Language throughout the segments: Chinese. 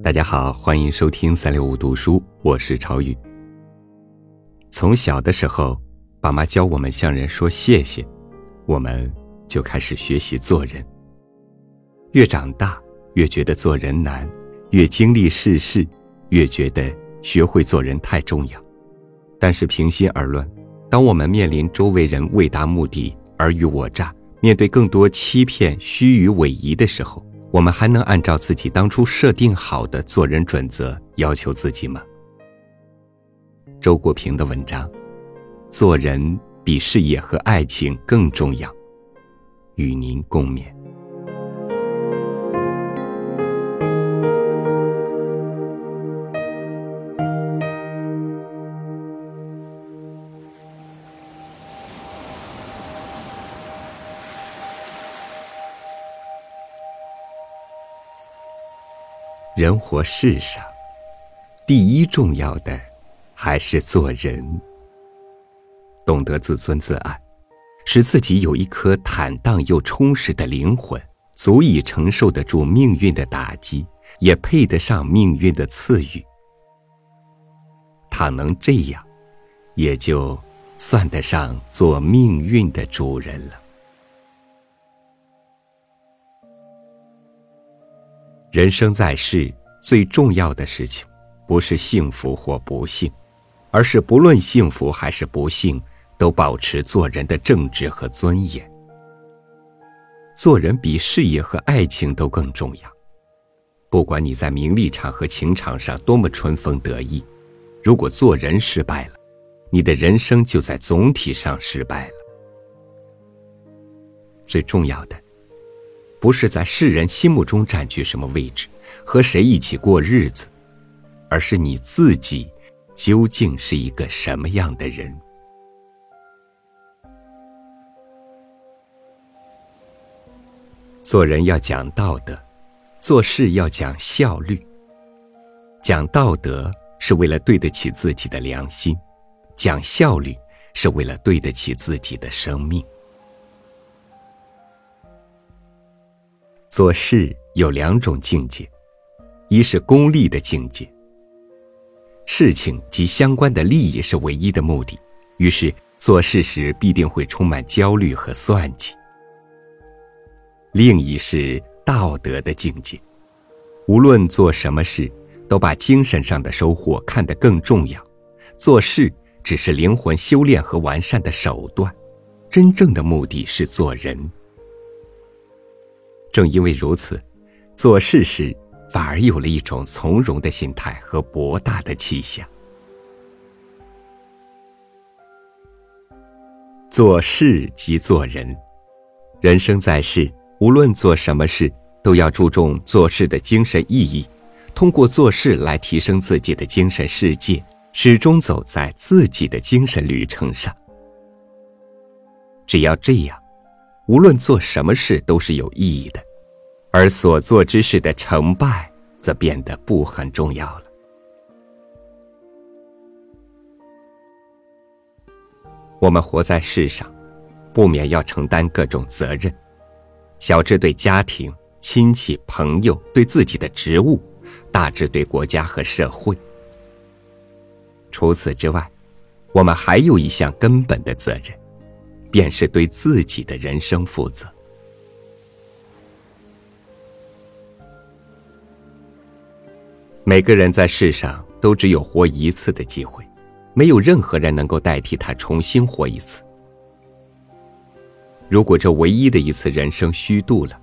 大家好，欢迎收听三六五读书，我是朝宇。从小的时候，爸妈教我们向人说谢谢，我们就开始学习做人。越长大，越觉得做人难；越经历世事，越觉得学会做人太重要。但是平心而论，当我们面临周围人为达目的尔虞我诈，面对更多欺骗、虚与委蛇的时候，我们还能按照自己当初设定好的做人准则要求自己吗？周国平的文章：做人比事业和爱情更重要。与您共勉。人活世上，第一重要的还是做人。懂得自尊自爱，使自己有一颗坦荡又充实的灵魂，足以承受得住命运的打击，也配得上命运的赐予。倘能这样，也就算得上做命运的主人了。人生在世，最重要的事情，不是幸福或不幸，而是不论幸福还是不幸，都保持做人的正直和尊严。做人比事业和爱情都更重要。不管你在名利场和情场上多么春风得意，如果做人失败了，你的人生就在总体上失败了。最重要的。不是在世人心目中占据什么位置，和谁一起过日子，而是你自己究竟是一个什么样的人。做人要讲道德，做事要讲效率。讲道德是为了对得起自己的良心，讲效率是为了对得起自己的生命。做事有两种境界，一是功利的境界。事情及相关的利益是唯一的目的，于是做事时必定会充满焦虑和算计。另一是道德的境界，无论做什么事，都把精神上的收获看得更重要。做事只是灵魂修炼和完善的手段，真正的目的是做人。正因为如此，做事时反而有了一种从容的心态和博大的气象。做事即做人，人生在世，无论做什么事，都要注重做事的精神意义，通过做事来提升自己的精神世界，始终走在自己的精神旅程上。只要这样。无论做什么事都是有意义的，而所做之事的成败则变得不很重要了。我们活在世上，不免要承担各种责任，小至对家庭、亲戚、朋友，对自己的职务；大至对国家和社会。除此之外，我们还有一项根本的责任。便是对自己的人生负责。每个人在世上都只有活一次的机会，没有任何人能够代替他重新活一次。如果这唯一的一次人生虚度了，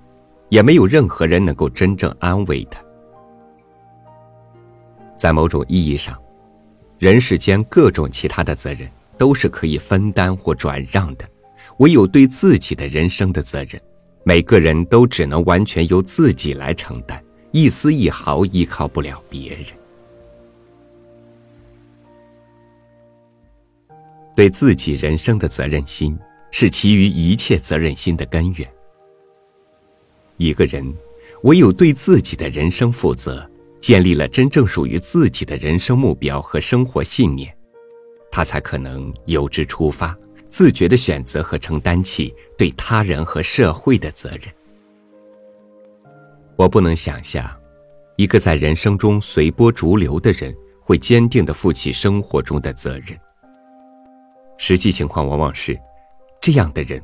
也没有任何人能够真正安慰他。在某种意义上，人世间各种其他的责任都是可以分担或转让的。唯有对自己的人生的责任，每个人都只能完全由自己来承担，一丝一毫依靠不了别人。对自己人生的责任心，是其余一切责任心的根源。一个人唯有对自己的人生负责，建立了真正属于自己的人生目标和生活信念，他才可能由之出发。自觉的选择和承担起对他人和社会的责任。我不能想象，一个在人生中随波逐流的人，会坚定的负起生活中的责任。实际情况往往是，这样的人，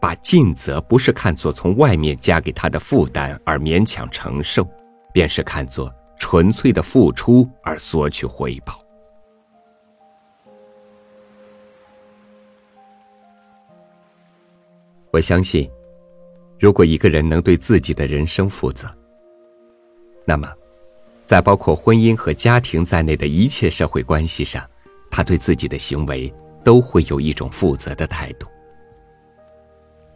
把尽责不是看作从外面加给他的负担而勉强承受，便是看作纯粹的付出而索取回报。我相信，如果一个人能对自己的人生负责，那么，在包括婚姻和家庭在内的一切社会关系上，他对自己的行为都会有一种负责的态度。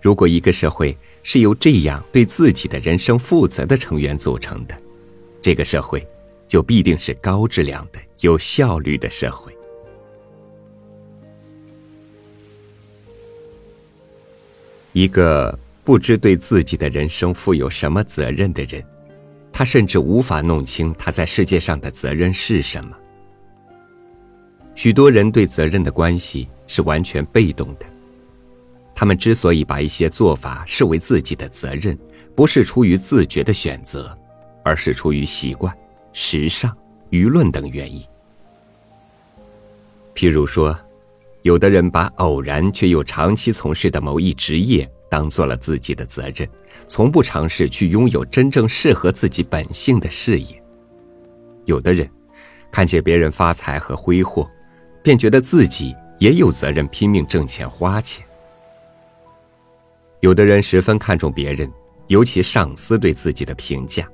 如果一个社会是由这样对自己的人生负责的成员组成的，这个社会就必定是高质量的、有效率的社会。一个不知对自己的人生负有什么责任的人。他甚至无法弄清他在世界上的责任是什么。许多人对责任的关系是完全被动的。他们之所以把一些做法视为自己的责任，不是出于自觉的选择，而是出于习惯、时尚、舆论等原因。譬如说，有的人把偶然却又长期从事的某一职业。当做了自己的责任，从不尝试去拥有真正适合自己本性的事业。有的人看见别人发财和挥霍，便觉得自己也有责任拼命挣钱花钱。有的人十分看重别人，尤其上司对自己的评价，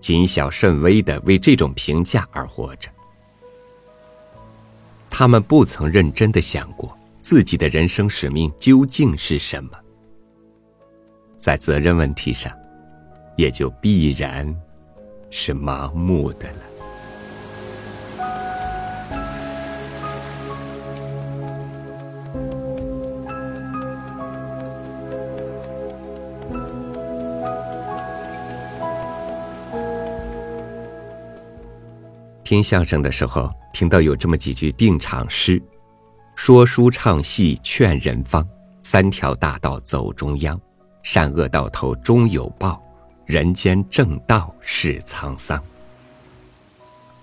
谨小慎微的为这种评价而活着。他们不曾认真的想过自己的人生使命究竟是什么。在责任问题上，也就必然是盲目的了。听相声的时候，听到有这么几句定场诗：“说书唱戏劝人方，三条大道走中央。”善恶到头终有报，人间正道是沧桑。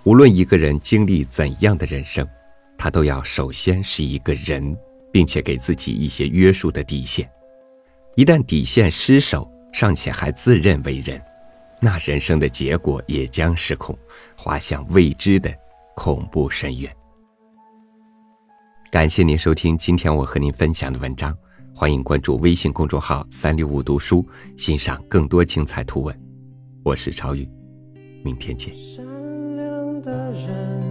无论一个人经历怎样的人生，他都要首先是一个人，并且给自己一些约束的底线。一旦底线失守，尚且还自认为人，那人生的结果也将失控，滑向未知的恐怖深渊。感谢您收听今天我和您分享的文章。欢迎关注微信公众号“三六五读书”，欣赏更多精彩图文。我是超宇，明天见。善良的人，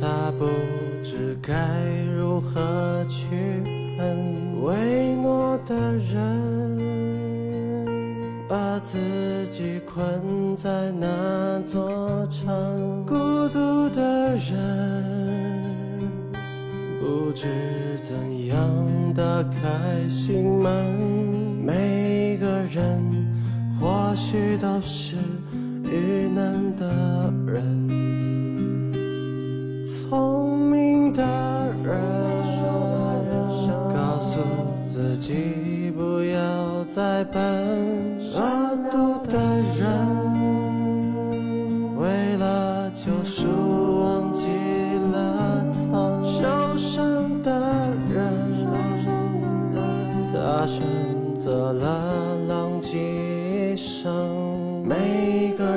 他不知该如何去恨；唯诺的人，把自己困在那座城；孤独的人。不知怎样打开心门，每个人或许都是遇难的人。聪明的人告诉自己不要再笨，恶毒的人了浪迹一生，每个。